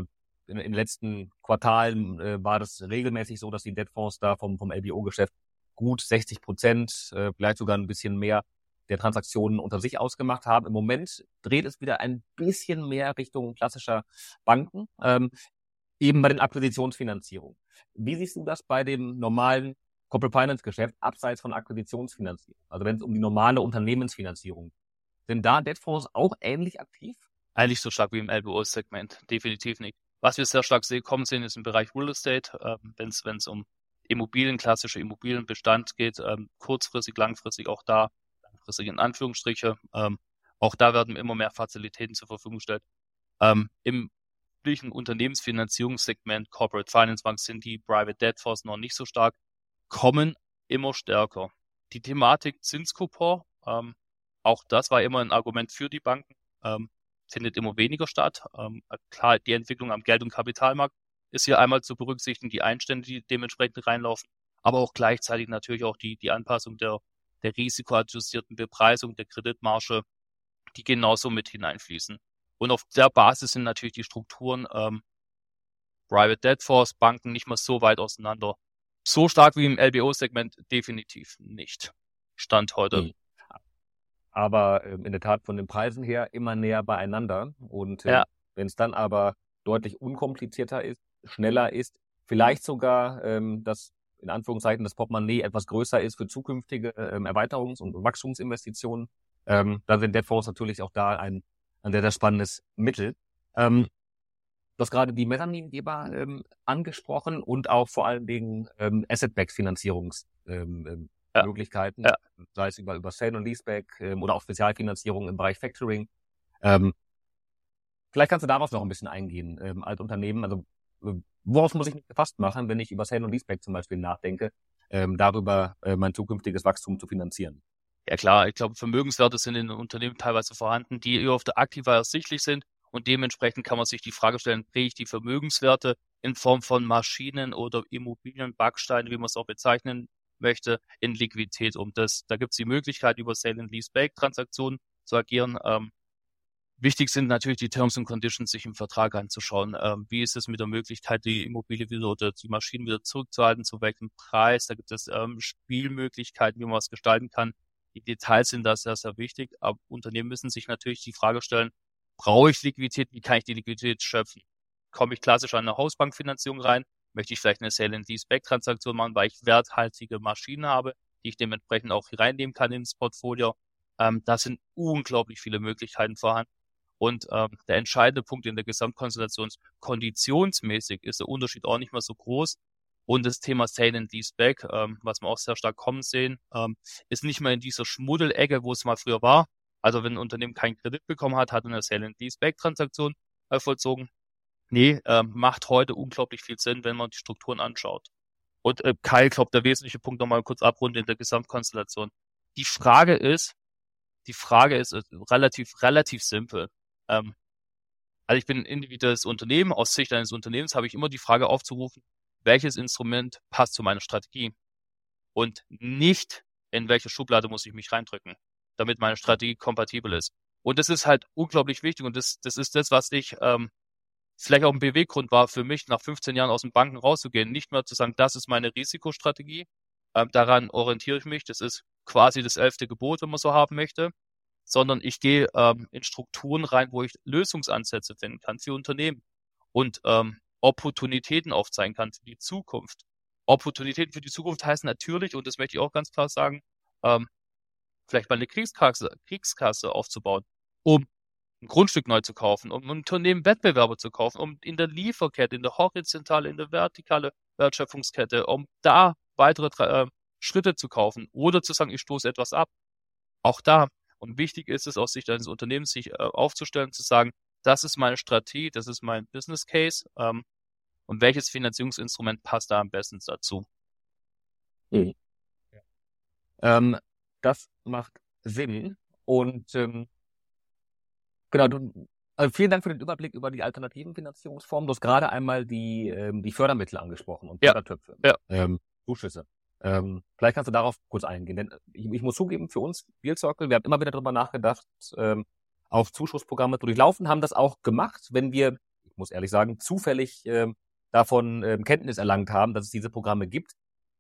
in, in den letzten Quartalen äh, war das regelmäßig so, dass die Debtfonds da vom, vom LBO-Geschäft gut 60 Prozent, äh, vielleicht sogar ein bisschen mehr der Transaktionen unter sich ausgemacht haben. Im Moment dreht es wieder ein bisschen mehr Richtung klassischer Banken, ähm, eben bei den Akquisitionsfinanzierungen. Wie siehst du das bei dem normalen Corporate Finance Geschäft abseits von Akquisitionsfinanzierung. Also wenn es um die normale Unternehmensfinanzierung. Sind da Debtfonds auch ähnlich aktiv? Eigentlich so stark wie im LBO-Segment. Definitiv nicht. Was wir sehr stark sehen, kommen sehen, ist im Bereich Real Estate, äh, wenn es um Immobilien, klassische Immobilienbestand geht, ähm, kurzfristig, langfristig auch da, in Anführungsstriche. Ähm, auch da werden immer mehr Fazilitäten zur Verfügung gestellt. Ähm, Im üblichen Unternehmensfinanzierungssegment Corporate Finance Bank sind die Private Debt Fonds noch nicht so stark kommen immer stärker. Die Thematik Zinskupon, ähm, auch das war immer ein Argument für die Banken, ähm, findet immer weniger statt. Ähm, klar, die Entwicklung am Geld- und Kapitalmarkt ist hier einmal zu berücksichtigen, die Einstände, die dementsprechend reinlaufen, aber auch gleichzeitig natürlich auch die, die Anpassung der, der risikoadjustierten Bepreisung der Kreditmarge, die genauso mit hineinfließen. Und auf der Basis sind natürlich die Strukturen ähm, Private Debt Force, Banken nicht mehr so weit auseinander, so stark wie im LBO-Segment definitiv nicht. Stand heute. Mhm. Aber äh, in der Tat von den Preisen her immer näher beieinander. Und äh, ja. wenn es dann aber deutlich unkomplizierter ist, schneller ist, vielleicht sogar ähm, das in Anführungszeichen das Portemonnaie etwas größer ist für zukünftige ähm, Erweiterungs- und Wachstumsinvestitionen, ähm, dann sind Debtfonds natürlich auch da ein, ein sehr, sehr spannendes Mittel. Ähm, Du hast gerade die Mezzaningeber ähm, angesprochen und auch vor allen Dingen ähm, Asset-Backed-Finanzierungsmöglichkeiten, ähm, ähm, ja. ja. sei es über, über Sale und Leaseback ähm, oder auch Spezialfinanzierung im Bereich Factoring. Ähm, vielleicht kannst du darauf noch ein bisschen eingehen ähm, als Unternehmen. Also äh, worauf muss ich mich gefasst machen, wenn ich über Sale und Leaseback zum Beispiel nachdenke, ähm, darüber äh, mein zukünftiges Wachstum zu finanzieren? Ja klar, ich glaube, Vermögenswerte sind in Unternehmen teilweise vorhanden, die auf der Aktiva ersichtlich sind und dementsprechend kann man sich die Frage stellen, drehe ich die Vermögenswerte in Form von Maschinen oder Immobilien, Backsteine, wie man es auch bezeichnen möchte, in Liquidität um. Das, da gibt es die Möglichkeit, über Sale and Lease Transaktionen zu agieren. Ähm, wichtig sind natürlich die Terms and Conditions, sich im Vertrag anzuschauen. Ähm, wie ist es mit der Möglichkeit, die Immobilie wieder oder die Maschinen wieder zurückzuhalten, zu welchem Preis? Da gibt es ähm, Spielmöglichkeiten, wie man was gestalten kann. Die Details sind da sehr, sehr wichtig. Aber Unternehmen müssen sich natürlich die Frage stellen, brauche ich Liquidität, wie kann ich die Liquidität schöpfen? Komme ich klassisch an eine Hausbankfinanzierung rein? Möchte ich vielleicht eine Sale and Lease Back Transaktion machen, weil ich werthaltige Maschinen habe, die ich dementsprechend auch reinnehmen kann ins Portfolio? Ähm, da sind unglaublich viele Möglichkeiten vorhanden. Und ähm, der entscheidende Punkt in der Gesamtkonstellation ist, konditionsmäßig ist der Unterschied auch nicht mehr so groß. Und das Thema Sale and Lease Back, ähm, was wir auch sehr stark kommen sehen, ähm, ist nicht mehr in dieser Schmuddelecke, wo es mal früher war, also wenn ein Unternehmen keinen Kredit bekommen hat, hat eine Sale and Leaseback Transaktion äh, vollzogen. Nee, äh, macht heute unglaublich viel Sinn, wenn man die Strukturen anschaut. Und äh, Kai, glaube der wesentliche Punkt nochmal kurz abrunden in der Gesamtkonstellation. Die Frage ist, die Frage ist äh, relativ, relativ simpel. Ähm, also ich bin ein individuelles Unternehmen. Aus Sicht eines Unternehmens habe ich immer die Frage aufzurufen, welches Instrument passt zu meiner Strategie? Und nicht, in welche Schublade muss ich mich reindrücken? damit meine Strategie kompatibel ist. Und das ist halt unglaublich wichtig und das, das ist das, was ich ähm, vielleicht auch ein Beweggrund war für mich, nach 15 Jahren aus den Banken rauszugehen, nicht mehr zu sagen, das ist meine Risikostrategie, ähm, daran orientiere ich mich, das ist quasi das elfte Gebot, wenn man so haben möchte, sondern ich gehe ähm, in Strukturen rein, wo ich Lösungsansätze finden kann für Unternehmen und ähm, Opportunitäten aufzeigen kann für die Zukunft. Opportunitäten für die Zukunft heißt natürlich, und das möchte ich auch ganz klar sagen, ähm, vielleicht mal eine Kriegskasse, Kriegskasse aufzubauen, um ein Grundstück neu zu kaufen, um ein Unternehmen Wettbewerber zu kaufen, um in der Lieferkette, in der horizontale, in der vertikale Wertschöpfungskette, um da weitere äh, Schritte zu kaufen oder zu sagen, ich stoße etwas ab. Auch da. Und wichtig ist es aus Sicht eines Unternehmens, sich äh, aufzustellen, zu sagen, das ist meine Strategie, das ist mein Business Case ähm, und welches Finanzierungsinstrument passt da am besten dazu. Mhm. Ähm, das macht Sinn. Und ähm, genau, du, also vielen Dank für den Überblick über die alternativen Finanzierungsformen. Du hast gerade einmal die, ähm, die Fördermittel angesprochen und Fördertöpfe. Ja. Ähm, Zuschüsse. Ähm, vielleicht kannst du darauf kurz eingehen. Denn ich, ich muss zugeben, für uns, Deal Circle, wir haben immer wieder darüber nachgedacht, ähm, auf Zuschussprogramme zu durchlaufen, haben das auch gemacht, wenn wir, ich muss ehrlich sagen, zufällig ähm, davon ähm, Kenntnis erlangt haben, dass es diese Programme gibt.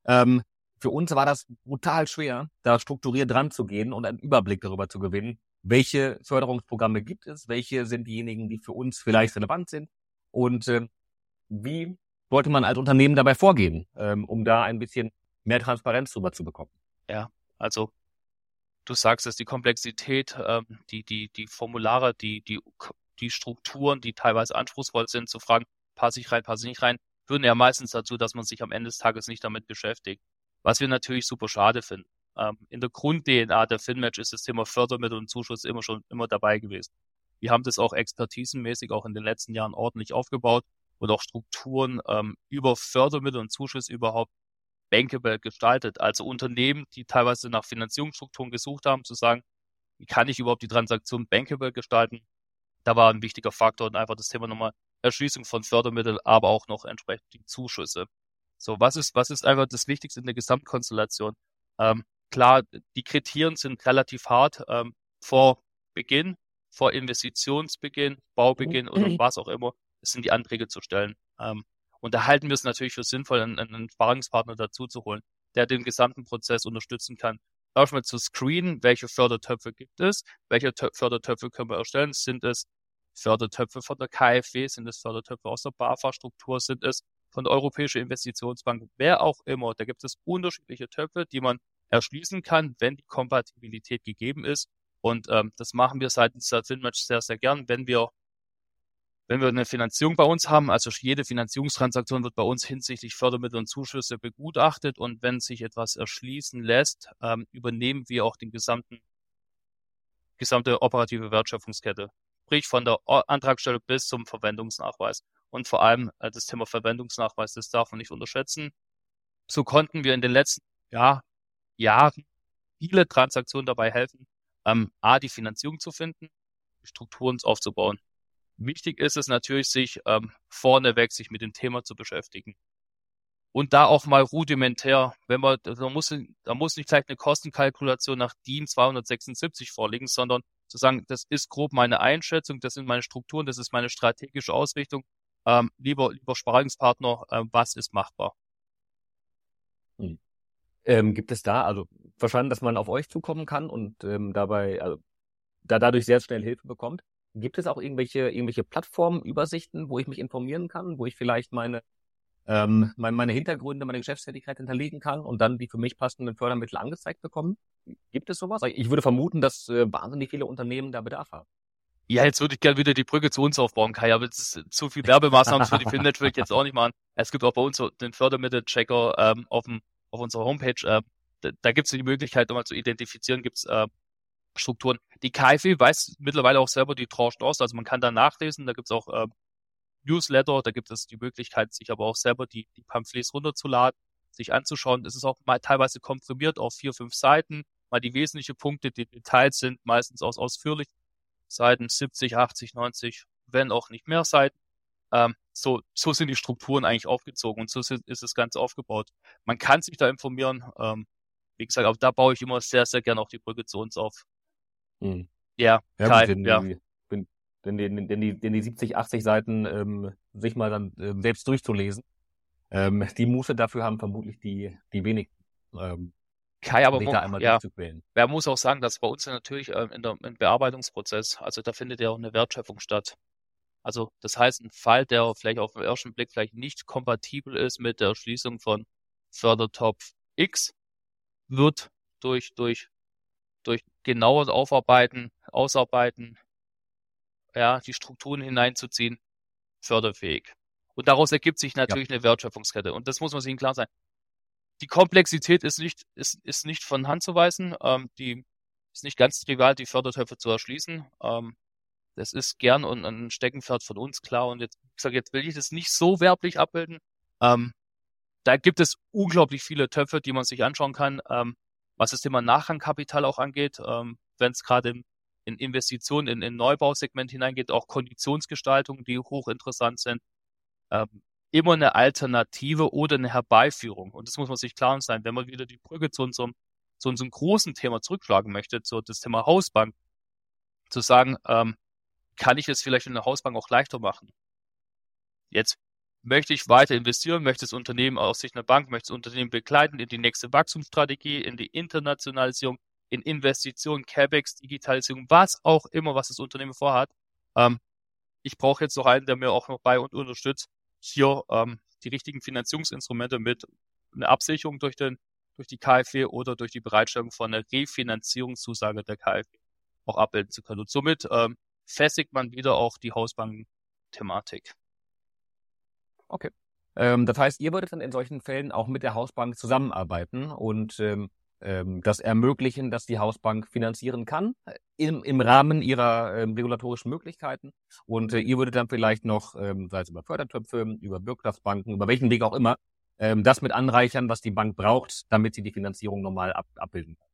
Ähm, für uns war das brutal schwer, da strukturiert dran zu gehen und einen Überblick darüber zu gewinnen, welche Förderungsprogramme gibt es, welche sind diejenigen, die für uns vielleicht relevant sind und äh, wie sollte man als Unternehmen dabei vorgehen, ähm, um da ein bisschen mehr Transparenz drüber zu bekommen. Ja, also du sagst es, die Komplexität, ähm, die, die, die Formulare, die, die, die Strukturen, die teilweise anspruchsvoll sind, zu fragen, passe ich rein, passe ich nicht rein, führen ja meistens dazu, dass man sich am Ende des Tages nicht damit beschäftigt. Was wir natürlich super schade finden. Ähm, in der Grund-DNA der FinMatch ist das Thema Fördermittel und Zuschuss immer schon immer dabei gewesen. Wir haben das auch expertisenmäßig auch in den letzten Jahren ordentlich aufgebaut und auch Strukturen ähm, über Fördermittel und Zuschuss überhaupt bankable gestaltet. Also Unternehmen, die teilweise nach Finanzierungsstrukturen gesucht haben, zu sagen, wie kann ich überhaupt die Transaktion bankable gestalten? Da war ein wichtiger Faktor und einfach das Thema nochmal Erschließung von Fördermitteln, aber auch noch entsprechend die Zuschüsse. So, was ist, was ist einfach das Wichtigste in der Gesamtkonstellation? Ähm, klar, die Kriterien sind relativ hart ähm, vor Beginn, vor Investitionsbeginn, Baubeginn oder was auch immer. Es sind die Anträge zu stellen. Ähm, und da halten wir es natürlich für sinnvoll, einen, einen Sparingspartner dazu zu holen, der den gesamten Prozess unterstützen kann. Erstmal zu screenen, welche Fördertöpfe gibt es, welche Tö Fördertöpfe können wir erstellen. Sind es Fördertöpfe von der KfW, sind es Fördertöpfe aus der BAFA-Struktur, sind es von der Europäischen Investitionsbank, wer auch immer. Da gibt es unterschiedliche Töpfe, die man erschließen kann, wenn die Kompatibilität gegeben ist. Und ähm, das machen wir seitens der FinMatch sehr, sehr gern, wenn wir wenn wir eine Finanzierung bei uns haben, also jede Finanzierungstransaktion wird bei uns hinsichtlich Fördermittel und Zuschüsse begutachtet und wenn sich etwas erschließen lässt, ähm, übernehmen wir auch den gesamten gesamte operative Wertschöpfungskette, sprich von der Antragstellung bis zum Verwendungsnachweis. Und vor allem äh, das Thema Verwendungsnachweis, das darf man nicht unterschätzen. So konnten wir in den letzten ja, Jahren viele Transaktionen dabei helfen, ähm, A, die Finanzierung zu finden, Strukturen aufzubauen. Wichtig ist es natürlich, sich ähm, vorneweg sich mit dem Thema zu beschäftigen. Und da auch mal rudimentär, wenn man, da muss, da muss nicht gleich eine Kostenkalkulation nach DIN 276 vorliegen, sondern zu sagen, das ist grob meine Einschätzung, das sind meine Strukturen, das ist meine strategische Ausrichtung. Ähm, lieber, lieber Sparingspartner, äh, was ist machbar? Hm. Ähm, gibt es da, also verstanden, dass man auf euch zukommen kann und ähm, dabei, also da dadurch sehr schnell Hilfe bekommt? Gibt es auch irgendwelche, irgendwelche Plattformen, Übersichten, wo ich mich informieren kann, wo ich vielleicht meine, ähm, meine, meine Hintergründe, meine Geschäftstätigkeit hinterlegen kann und dann die für mich passenden Fördermittel angezeigt bekommen? Gibt es sowas? Ich würde vermuten, dass äh, wahnsinnig viele Unternehmen da Bedarf haben. Ja, jetzt würde ich gerne wieder die Brücke zu uns aufbauen, Kai, aber das ist zu viel Werbemaßnahmen für die Filmnet will ich jetzt auch nicht machen. Es gibt auch bei uns so den Fördermittelchecker ähm, auf, dem, auf unserer Homepage. Äh, da, da gibt es die Möglichkeit, nochmal zu identifizieren, gibt es äh, Strukturen. Die KfW weiß mittlerweile auch selber die Tranchen aus, also man kann da nachlesen, da gibt es auch äh, Newsletter, da gibt es die Möglichkeit, sich aber auch selber die, die Pamphlets runterzuladen, sich anzuschauen. Es ist auch mal teilweise komprimiert auf vier, fünf Seiten, mal die wesentlichen Punkte, die Details sind meistens aus ausführlich Seiten 70, 80, 90, wenn auch nicht mehr Seiten. Ähm, so, so sind die Strukturen eigentlich aufgezogen und so ist das Ganze aufgebaut. Man kann sich da informieren. Ähm, wie gesagt, aber da baue ich immer sehr, sehr gerne auch die Brücke zu uns auf. Mhm. Ja, ja, Kai, ja. Bin, denn, denn, denn, die, denn die 70, 80 Seiten ähm, sich mal dann ähm, selbst durchzulesen. Ähm, die Muße dafür haben vermutlich die, die wenig. Ähm, Kai, aber man, ja, wer muss auch sagen, dass bei uns ja natürlich ähm, in der, im Bearbeitungsprozess, also da findet ja auch eine Wertschöpfung statt. Also das heißt, ein Fall, der vielleicht auf den ersten Blick vielleicht nicht kompatibel ist mit der Erschließung von Fördertopf X, wird durch, durch, durch genaues Aufarbeiten, Ausarbeiten, ja, die Strukturen hineinzuziehen, förderfähig. Und daraus ergibt sich natürlich ja. eine Wertschöpfungskette. Und das muss man sich klar sein. Die Komplexität ist nicht, ist, ist nicht von Hand zu weisen. Ähm, die ist nicht ganz trivial, die Fördertöpfe zu erschließen. Ähm, das ist gern und ein Steckenpferd von uns, klar. Und jetzt, ich sage, jetzt will ich das nicht so werblich abbilden. Ähm, da gibt es unglaublich viele Töpfe, die man sich anschauen kann. Ähm, was das Thema Nachrangkapital auch angeht, ähm, wenn es gerade in, in Investitionen in, in Neubausegment hineingeht, auch Konditionsgestaltungen, die hochinteressant sind. Ähm, immer eine Alternative oder eine Herbeiführung. Und das muss man sich klar sein. Wenn man wieder die Brücke zu unserem, zu unserem großen Thema zurückschlagen möchte, zu das Thema Hausbank, zu sagen, ähm, kann ich es vielleicht in der Hausbank auch leichter machen. Jetzt möchte ich weiter investieren, möchte das Unternehmen aus Sicht einer Bank, möchte das Unternehmen begleiten in die nächste Wachstumsstrategie, in die Internationalisierung, in Investitionen, CapEx, Digitalisierung, was auch immer, was das Unternehmen vorhat. Ähm, ich brauche jetzt noch einen, der mir auch noch bei und unterstützt, hier ähm, die richtigen Finanzierungsinstrumente mit einer Absicherung durch den durch die KfW oder durch die Bereitstellung von einer Refinanzierungszusage der KfW auch abbilden zu können. Und somit ähm, festigt man wieder auch die Hausbank-Thematik. Okay. Ähm, das heißt, ihr würdet dann in solchen Fällen auch mit der Hausbank zusammenarbeiten und ähm, ähm, das ermöglichen, dass die Hausbank finanzieren kann äh, im, im Rahmen ihrer ähm, regulatorischen Möglichkeiten. Und äh, ihr würdet dann vielleicht noch, ähm, sei es über Fördertöpfe, über Bürgschaftsbanken, über welchen Weg auch immer, ähm, das mit anreichern, was die Bank braucht, damit sie die Finanzierung normal ab, abbilden kann.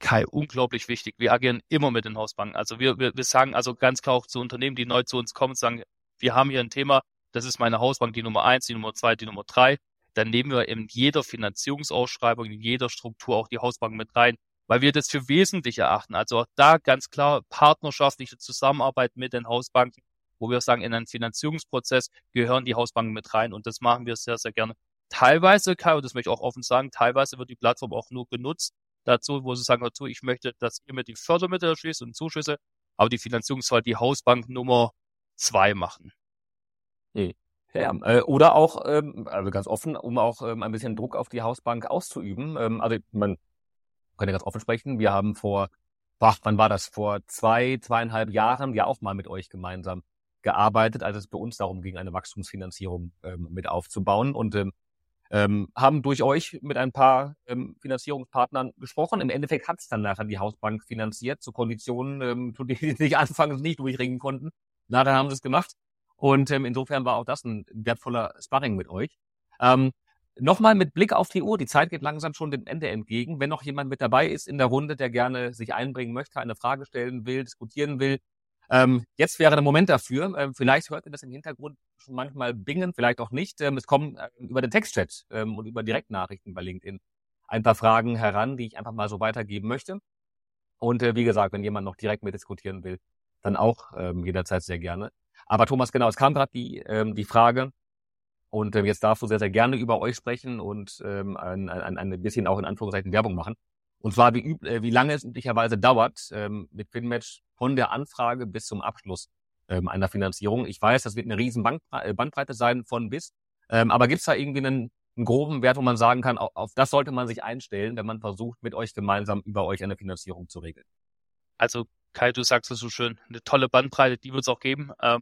Kai, unglaublich wichtig. Wir agieren immer mit den Hausbanken. Also wir, wir, wir sagen also ganz klar auch zu Unternehmen, die neu zu uns kommen, sagen, wir haben hier ein Thema, das ist meine Hausbank, die Nummer eins, die Nummer zwei, die Nummer drei. Dann nehmen wir in jeder Finanzierungsausschreibung, in jeder Struktur auch die Hausbank mit rein, weil wir das für wesentlich erachten. Also auch da ganz klar partnerschaftliche Zusammenarbeit mit den Hausbanken, wo wir sagen, in einen Finanzierungsprozess gehören die Hausbanken mit rein und das machen wir sehr, sehr gerne. Teilweise, Kai, und das möchte ich auch offen sagen, teilweise wird die Plattform auch nur genutzt, dazu, wo sie sagen, dazu, ich möchte, dass ihr mir die Fördermittel erschließt und Zuschüsse, aber die Finanzierung soll die Hausbank Nummer zwei machen. Nee. Ja, äh, oder auch, ähm, also ganz offen, um auch ähm, ein bisschen Druck auf die Hausbank auszuüben. Ähm, also man kann ja ganz offen sprechen. Wir haben vor, boah, wann war das? Vor zwei, zweieinhalb Jahren ja auch mal mit euch gemeinsam gearbeitet, als es bei uns darum ging, eine Wachstumsfinanzierung ähm, mit aufzubauen. Und ähm, ähm, haben durch euch mit ein paar ähm, Finanzierungspartnern gesprochen. Im Endeffekt hat es dann nachher die Hausbank finanziert zu Konditionen, ähm, zu denen sie sich anfangs nicht durchringen konnten. Na, dann haben sie es gemacht. Und ähm, insofern war auch das ein wertvoller Sparring mit euch. Ähm, Nochmal mit Blick auf die Uhr. Die Zeit geht langsam schon dem Ende entgegen. Wenn noch jemand mit dabei ist in der Runde, der gerne sich einbringen möchte, eine Frage stellen will, diskutieren will, ähm, jetzt wäre der Moment dafür. Ähm, vielleicht hört ihr das im Hintergrund schon manchmal bingen, vielleicht auch nicht. Ähm, es kommen äh, über den Textchat ähm, und über Direktnachrichten bei LinkedIn ein paar Fragen heran, die ich einfach mal so weitergeben möchte. Und äh, wie gesagt, wenn jemand noch direkt mit diskutieren will, dann auch ähm, jederzeit sehr gerne. Aber Thomas, genau, es kam gerade die, ähm, die Frage, und ähm, jetzt darfst du sehr, sehr gerne über euch sprechen und ähm, ein, ein, ein bisschen auch in Anführungszeichen Werbung machen. Und zwar, wie, äh, wie lange es üblicherweise dauert ähm, mit Finmatch von der Anfrage bis zum Abschluss ähm, einer Finanzierung. Ich weiß, das wird eine riesen Bank, äh, Bandbreite sein von bis. Ähm, aber gibt es da irgendwie einen, einen groben Wert, wo man sagen kann, auf, auf das sollte man sich einstellen, wenn man versucht, mit euch gemeinsam über euch eine Finanzierung zu regeln? Also Kai, du sagst es so schön, eine tolle Bandbreite, die wird es auch geben. Ähm,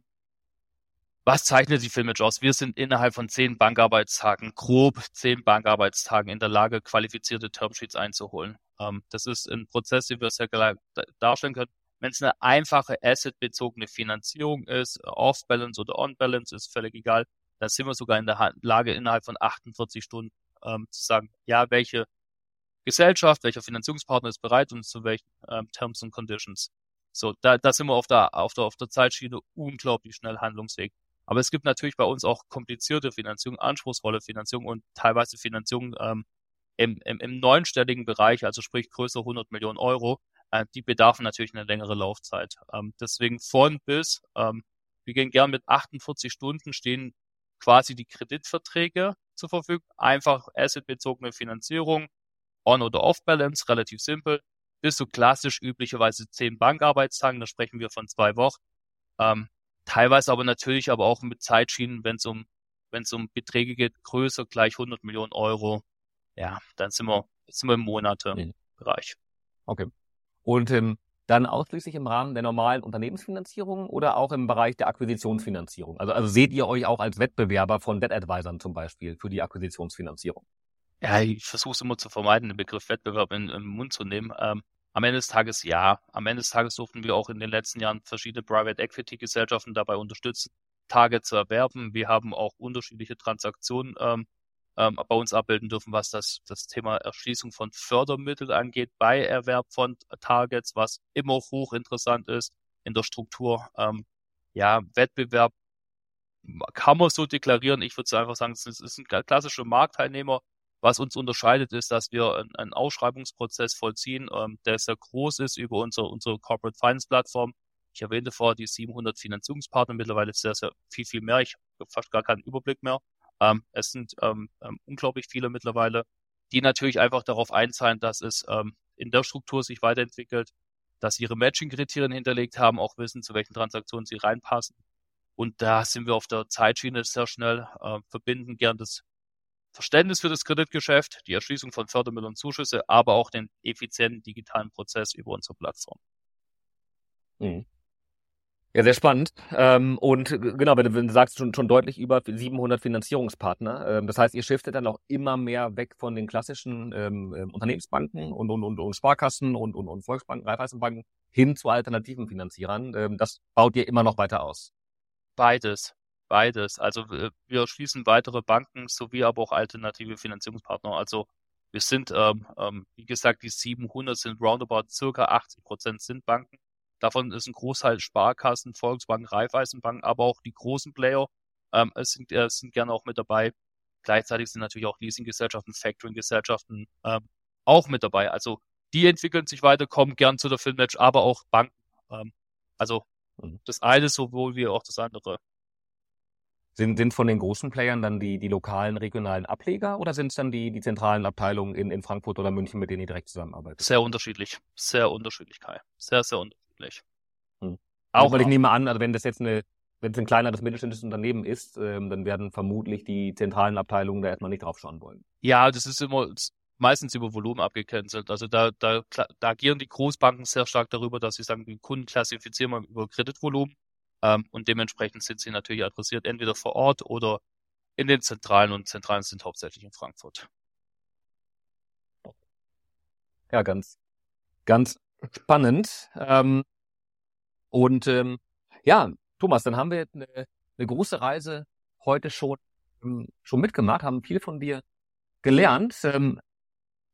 was zeichnet die Filmage aus? Wir sind innerhalb von zehn Bankarbeitstagen, grob zehn Bankarbeitstagen in der Lage, qualifizierte Termsheets einzuholen. Ähm, das ist ein Prozess, den wir sehr darstellen können. Wenn es eine einfache assetbezogene Finanzierung ist, off-balance oder on-balance, ist völlig egal. Da sind wir sogar in der Lage, innerhalb von 48 Stunden ähm, zu sagen, ja, welche Gesellschaft, welcher Finanzierungspartner ist bereit und zu welchen ähm, Terms and Conditions. So, da, da sind wir auf der, auf der, auf der Zeitschiene unglaublich schnell handlungsfähig. Aber es gibt natürlich bei uns auch komplizierte Finanzierung, anspruchsvolle Finanzierung und teilweise Finanzierung ähm, im, im, im neunstelligen Bereich, also sprich größer 100 Millionen Euro, äh, die bedarfen natürlich eine längere Laufzeit. Ähm, deswegen von bis, ähm, wir gehen gern mit 48 Stunden, stehen quasi die Kreditverträge zur Verfügung. Einfach assetbezogene Finanzierung, on- oder off-balance, relativ simpel. Bis so klassisch üblicherweise zehn Bankarbeitstagen, da sprechen wir von zwei Wochen. Ähm, teilweise aber natürlich aber auch mit Zeitschienen, wenn es um wenn es um Beträge geht, größer gleich 100 Millionen Euro, ja, dann sind wir, sind wir im Monate-Bereich. Okay. Und ähm, dann ausschließlich im Rahmen der normalen Unternehmensfinanzierung oder auch im Bereich der Akquisitionsfinanzierung? Also, also seht ihr euch auch als Wettbewerber von Debt Advisern zum Beispiel für die Akquisitionsfinanzierung? Ja, ich versuche es immer zu vermeiden, den Begriff Wettbewerb in, in den Mund zu nehmen. Ähm, am Ende des Tages ja. Am Ende des Tages durften wir auch in den letzten Jahren verschiedene Private Equity Gesellschaften dabei unterstützen, Tage zu erwerben. Wir haben auch unterschiedliche Transaktionen ähm, ähm, bei uns abbilden dürfen, was das, das Thema Erschließung von Fördermitteln angeht bei Erwerb von Targets, was immer hochinteressant ist in der Struktur. Ähm, ja, Wettbewerb kann man so deklarieren. Ich würde einfach sagen, es ist ein klassischer Marktteilnehmer. Was uns unterscheidet, ist, dass wir einen Ausschreibungsprozess vollziehen, ähm, der sehr groß ist über unsere, unsere Corporate Finance Plattform. Ich erwähnte vorher die 700 Finanzierungspartner, mittlerweile sehr, sehr viel, viel mehr. Ich habe fast gar keinen Überblick mehr. Ähm, es sind ähm, ähm, unglaublich viele mittlerweile, die natürlich einfach darauf einzahlen, dass es ähm, in der Struktur sich weiterentwickelt, dass sie ihre Matching-Kriterien hinterlegt haben, auch wissen, zu welchen Transaktionen sie reinpassen. Und da sind wir auf der Zeitschiene sehr schnell, äh, verbinden gern das Verständnis für das Kreditgeschäft, die Erschließung von Fördermitteln und Zuschüsse, aber auch den effizienten digitalen Prozess über unsere Plattform. Mhm. Ja, sehr spannend. Ähm, und genau, wenn du, wenn du sagst, schon, schon deutlich über 700 Finanzierungspartner. Ähm, das heißt, ihr shiftet dann auch immer mehr weg von den klassischen ähm, Unternehmensbanken und, und, und, und Sparkassen und, und, und Volksbanken, Raiffeisenbanken hin zu alternativen Finanzierern. Das baut ihr immer noch weiter aus. Beides. Beides. Also wir schließen weitere Banken sowie aber auch alternative Finanzierungspartner. Also wir sind, ähm, ähm, wie gesagt, die 700 sind roundabout circa 80 Prozent sind Banken. Davon ist ein Großteil Sparkassen, Volksbanken, Raiffeisenbanken, aber auch die großen Player ähm, sind, äh, sind gerne auch mit dabei. Gleichzeitig sind natürlich auch Leasinggesellschaften, Factoring-Gesellschaften ähm, auch mit dabei. Also die entwickeln sich weiter, kommen gern zu der Filmmatch, aber auch Banken. Ähm, also mhm. das eine sowohl wie auch das andere. Sind, sind von den großen Playern dann die, die lokalen, regionalen Ableger oder sind es dann die, die zentralen Abteilungen in, in Frankfurt oder München, mit denen ihr direkt zusammenarbeitet? Sehr unterschiedlich. Sehr unterschiedlich, Kai. Sehr, sehr unterschiedlich. Hm. Auch, weil ich nehme an, also wenn das jetzt eine, wenn es ein kleineres mittelständisches Unternehmen ist, ähm, dann werden vermutlich die zentralen Abteilungen da erstmal nicht drauf schauen wollen. Ja, das ist immer meistens über Volumen abgecancelt. Also da, da, da agieren die Großbanken sehr stark darüber, dass sie sagen, die Kunden klassifizieren wir über Kreditvolumen ähm, und dementsprechend sind sie natürlich adressiert entweder vor Ort oder in den Zentralen und Zentralen sind hauptsächlich in Frankfurt. Ja, ganz, ganz spannend. Ähm, und ähm, ja, Thomas, dann haben wir eine, eine große Reise heute schon, ähm, schon mitgemacht, haben viel von dir gelernt. Ähm,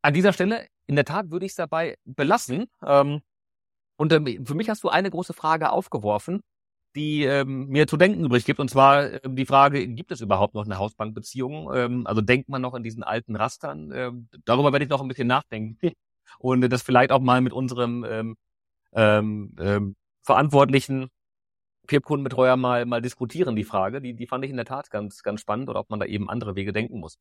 an dieser Stelle, in der Tat, würde ich es dabei belassen. Ähm, und ähm, für mich hast du eine große Frage aufgeworfen, die ähm, mir zu denken übrig gibt. Und zwar ähm, die Frage, gibt es überhaupt noch eine Hausbankbeziehung? Ähm, also denkt man noch in diesen alten Rastern? Ähm, darüber werde ich noch ein bisschen nachdenken und das vielleicht auch mal mit unserem ähm, ähm, ähm, verantwortlichen Firmenkundenbetreuer mal mal diskutieren, die Frage. Die, die fand ich in der Tat ganz, ganz spannend oder ob man da eben andere Wege denken muss.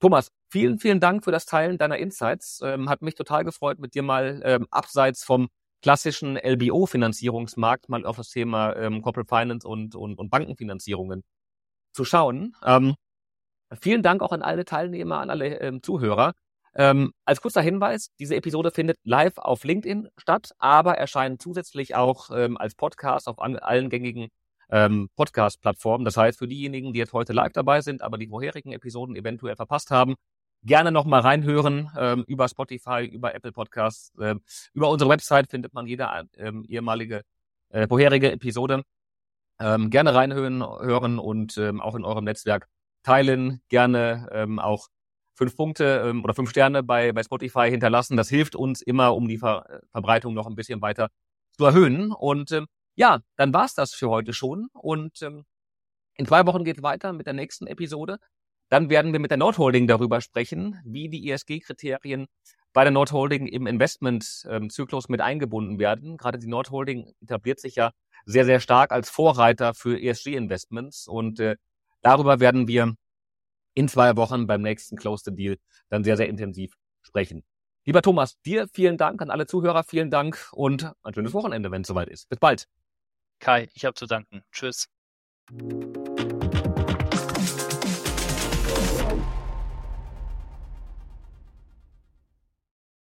Thomas, vielen, vielen Dank für das Teilen deiner Insights. Ähm, hat mich total gefreut, mit dir mal ähm, abseits vom klassischen LBO-Finanzierungsmarkt mal auf das Thema ähm, Corporate Finance und, und, und Bankenfinanzierungen zu schauen. Ähm, vielen Dank auch an alle Teilnehmer, an alle ähm, Zuhörer. Ähm, als kurzer Hinweis, diese Episode findet live auf LinkedIn statt, aber erscheint zusätzlich auch ähm, als Podcast auf an, allen gängigen ähm, Podcast-Plattformen. Das heißt, für diejenigen, die jetzt heute live dabei sind, aber die vorherigen Episoden eventuell verpasst haben, gerne noch mal reinhören ähm, über Spotify, über Apple Podcasts, äh, über unsere Website findet man jede ähm, ehemalige äh, vorherige Episode. Ähm, gerne reinhören hören und ähm, auch in eurem Netzwerk teilen, gerne ähm, auch fünf Punkte ähm, oder fünf Sterne bei, bei Spotify hinterlassen. Das hilft uns immer, um die Ver äh, Verbreitung noch ein bisschen weiter zu erhöhen. Und ähm, ja, dann war's das für heute schon. Und ähm, in zwei Wochen geht's weiter mit der nächsten Episode. Dann werden wir mit der Nordholding darüber sprechen, wie die ESG-Kriterien bei der Nordholding im Investmentzyklus mit eingebunden werden. Gerade die Nordholding etabliert sich ja sehr, sehr stark als Vorreiter für ESG-Investments und äh, darüber werden wir in zwei Wochen beim nächsten Close the Deal dann sehr, sehr intensiv sprechen. Lieber Thomas, dir vielen Dank, an alle Zuhörer vielen Dank und ein schönes Wochenende, wenn es soweit ist. Bis bald. Kai, ich habe zu danken. Tschüss.